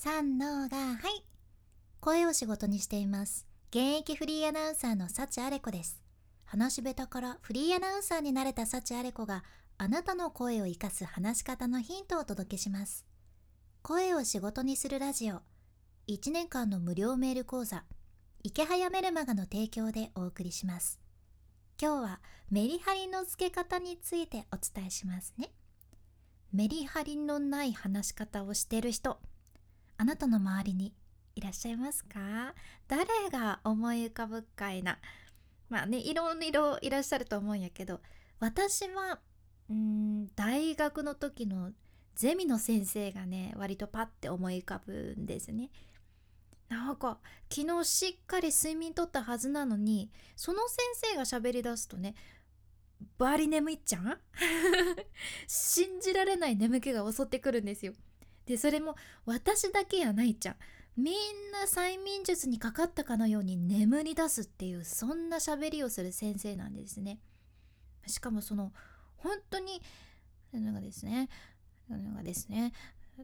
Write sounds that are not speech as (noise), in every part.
三のがはい。声を仕事にしています。現役フリーアナウンサーの幸あれ子です。話し下手からフリーアナウンサーになれた幸あれ子があなたの声を生かす話し方のヒントをお届けします。声を仕事にするラジオ。1年間の無料メール講座。池早メルマガの提供でお送りします。今日はメリハリのつけ方についてお伝えしますね。メリハリのない話し方をしてる人。あなたの周りにいらっしゃいますか？誰が思い浮かぶかいなまあねいろいろいらっしゃると思うんやけど私はうん大学の時のゼミの先生がね割とパッて思い浮かぶんですね。なんか昨日しっかり睡眠とったはずなのにその先生が喋り出すとねバリ眠いっちゃん？(laughs) 信じられない眠気が襲ってくるんですよ。でそれも私だけやないちゃん。みんな催眠術にかかったかのように眠り出すっていうそんな喋りをする先生なんですね。しかもその本当になんかですね。なんかですね。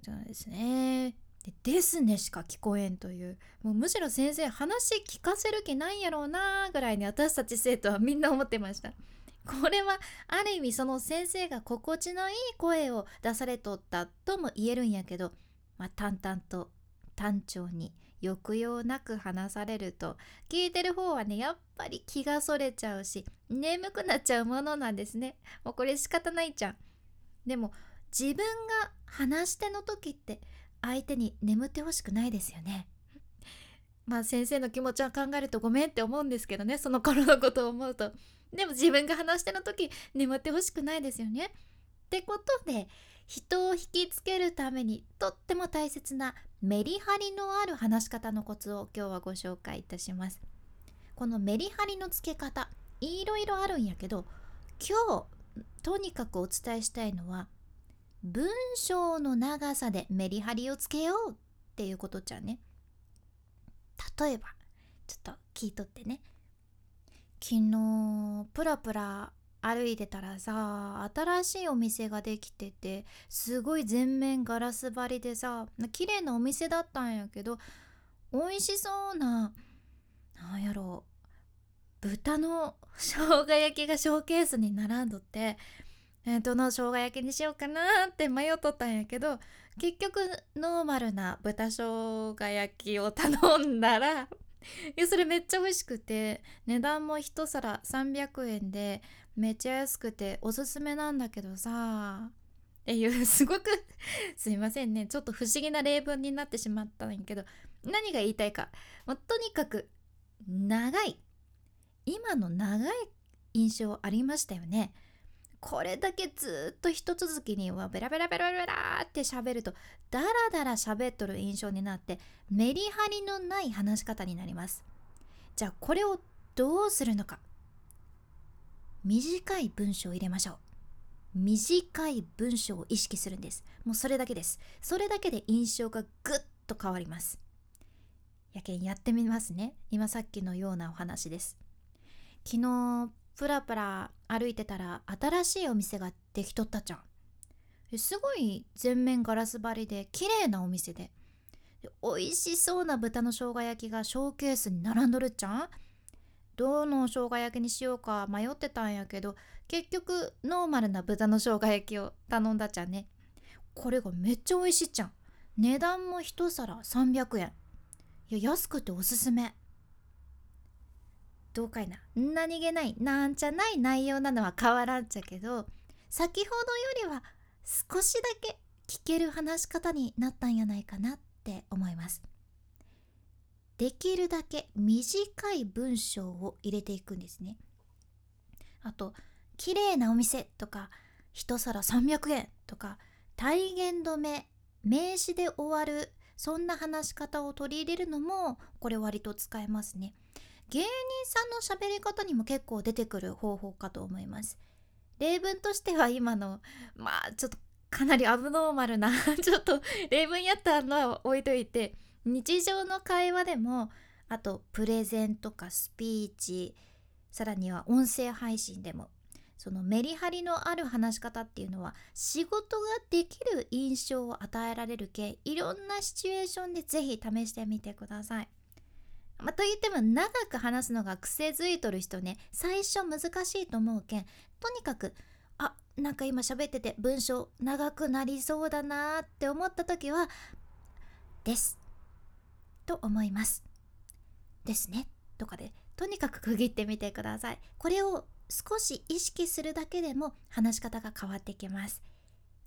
なんですね。でですねしか聞こえんという。もうむしろ先生話聞かせる気ないやろうなぐらいに私たち生徒はみんな思ってました。これはある意味その先生が心地のいい声を出されとったとも言えるんやけど、まあ、淡々と単調に抑揚なく話されると聞いてる方はねやっぱり気がそれちゃうし眠くなっちゃうものなんですね。もうこれ仕方ないじゃん。でも自分が話し手の時って相手に眠ってほしくないですよね。まあ先生の気持ちは考えるとごめんって思うんですけどねその頃のことを思うとでも自分が話しての時眠ってほしくないですよね。ってことで人を引きつけるためにとっても大切なメリハリのある話し方のコツを今日はご紹介いたします。このメリハリのつけ方いろいろあるんやけど今日とにかくお伝えしたいのは文章の長さでメリハリをつけようっていうことじゃね。例えばちょっと聞いとってね。昨日プラプラ歩いてたらさ新しいお店ができててすごい全面ガラス張りでさ綺麗なお店だったんやけど美味しそうななんやろう豚の生姜焼きがショーケースに並んどってえどの生姜焼きにしようかなって迷っとったんやけど結局ノーマルな豚生姜焼きを頼んだら (laughs) それめっちゃ美味しくて値段も1皿300円でめっちゃ安くておすすめなんだけどさっていう (laughs) すごくすいませんね。ちょっと不思議な例文になってしまったんやけど何が言いたいか。もうとにかく長い。今の長い印象ありましたよね。これだけずっと一続きにはベラベラベラベラって喋るとダラダラ喋っとる印象になってメリハリのない話し方になります。じゃあこれをどうするのか。短い文章を入れましょう。短い文章を意識するんです。もうそれだけです。それだけで印象がぐっと変わります。やけんやってみますね。今さっきのようなお話です。昨日プラプラ歩いてたら新しいお店ができとったじゃん。すごい全面ガラス張りで綺麗なお店で。美味しそうな豚の生姜焼きがショーケースに並んどるじゃん。どの生姜焼きにしようか迷ってたんやけど結局ノーマルな豚の生姜焼きを頼んだじゃんね。これがめっちゃ美味しいじゃん。値段も1皿300円。いや安くておすすめ。どうかいな。何気ないなんちゃない内容なのは変わらんちゃけど先ほどよりは少しだけ聞ける話し方になったんやないかなって思います。できるだけ短い文章を入れていくんですね。あと綺麗なお店とか一皿300円とか体言止め名詞で終わるそんな話し方を取り入れるのもこれ割と使えますね。芸人さんの喋り方にも結構出てくる方法かと思います例文としては今のまあちょっとかなりアブノーマルな (laughs) ちょっと例文やったのは置いといて日常の会話でもあとプレゼンとかスピーチさらには音声配信でもそのメリハリのある話し方っていうのは仕事ができる印象を与えられるけいろんなシチュエーションでぜひ試してみてください。まあ、といっても長く話すのが癖づいとる人ね最初難しいと思うけんとにかくあなんか今喋ってて文章長くなりそうだなって思った時は「です」と思います。ですねとかでとにかく区切ってみてください。これを少し意識するだけでも話し方が変わってきます。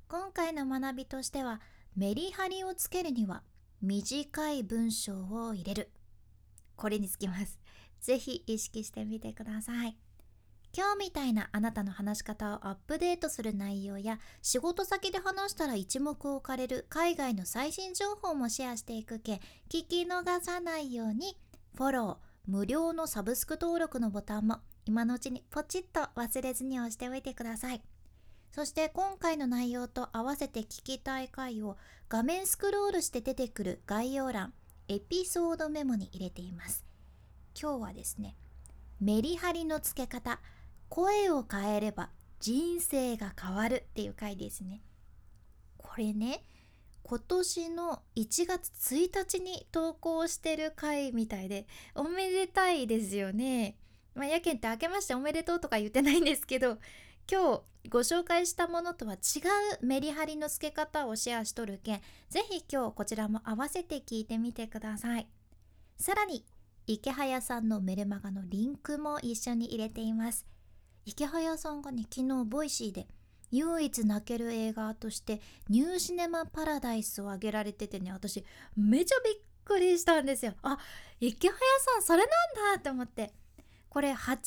今回の学びとしてはメリハリをつけるには短い文章を入れるこれにつきます。(laughs) ぜひ意識してみてください。今日みたいなあなたの話し方をアップデートする内容や仕事先で話したら一目置かれる海外の最新情報もシェアしていくけ聞き逃さないようにフォロー無料のサブスク登録のボタンも今のうちにポチッと忘れずに押しておいてください。そして今回の内容と合わせて聞きたい回を画面スクロールして出てくる概要欄エピソードメモに入れています。今日はですねメリハリのつけ方声を変えれば人生が変わるっていう回ですね。これね今年の1月1日に投稿してる回みたいでおめでたいですよね。まあ、やけんって明けましておめでとうとか言ってないんですけど今日ご紹介したものとは違うメリハリのつけ方をシェアしとるけんぜひ今日こちらも合わせて聞いてみてください。さらに池早さんのメルマガのリンクも一緒に入れています。イケハヤさんがね昨日 Voicy で唯一泣ける映画としてニューシネマパラダイスを挙げられててね私めちゃびっくりしたんですよ。あイケハヤさんそれなんだって思って。これ88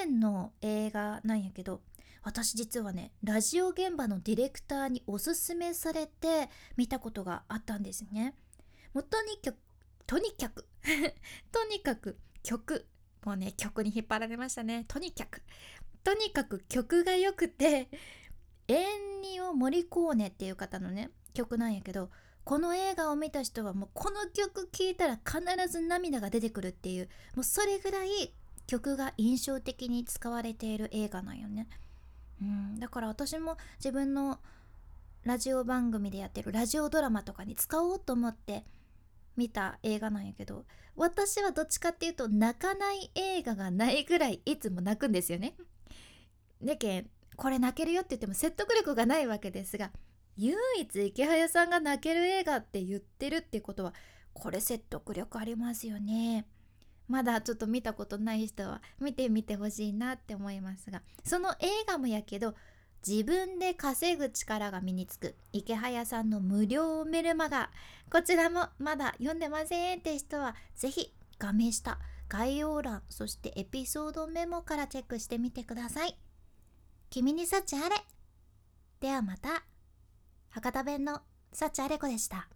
年の映画なんやけど私実はねラジオ現場のディレクターにおすすめされて見たことがあったんですね。もう (laughs) とにかくとにかくとにかく曲もうね曲に引っ張られましたねとにかくとにかく曲が良くてエンニオ・モリコーネっていう方のね曲なんやけどこの映画を見た人はもうこの曲聴いたら必ず涙が出てくるっていうもうそれぐらい曲が印象的に使われている映画なんよね。うん、だから私も自分のラジオ番組でやってるラジオドラマとかに使おうと思って見た映画なんやけど私はどっちかっていうと泣かない映画がないぐらいいつも泣くんですよね。でけんこれ泣けるよって言っても説得力がないわけですが唯一池早さんが泣ける映画って言ってるってことはこれ説得力ありますよね。まだちょっと見たことない人は見てみてほしいなって思いますがその映画もやけど自分で稼ぐ力が身につく。池早さんの無料メルマガ。こちらもまだ読んでませんって人は是非画面下概要欄そしてエピソードメモからチェックしてみてください。君に幸あれ。ではまた。博多弁の幸あれ子でした。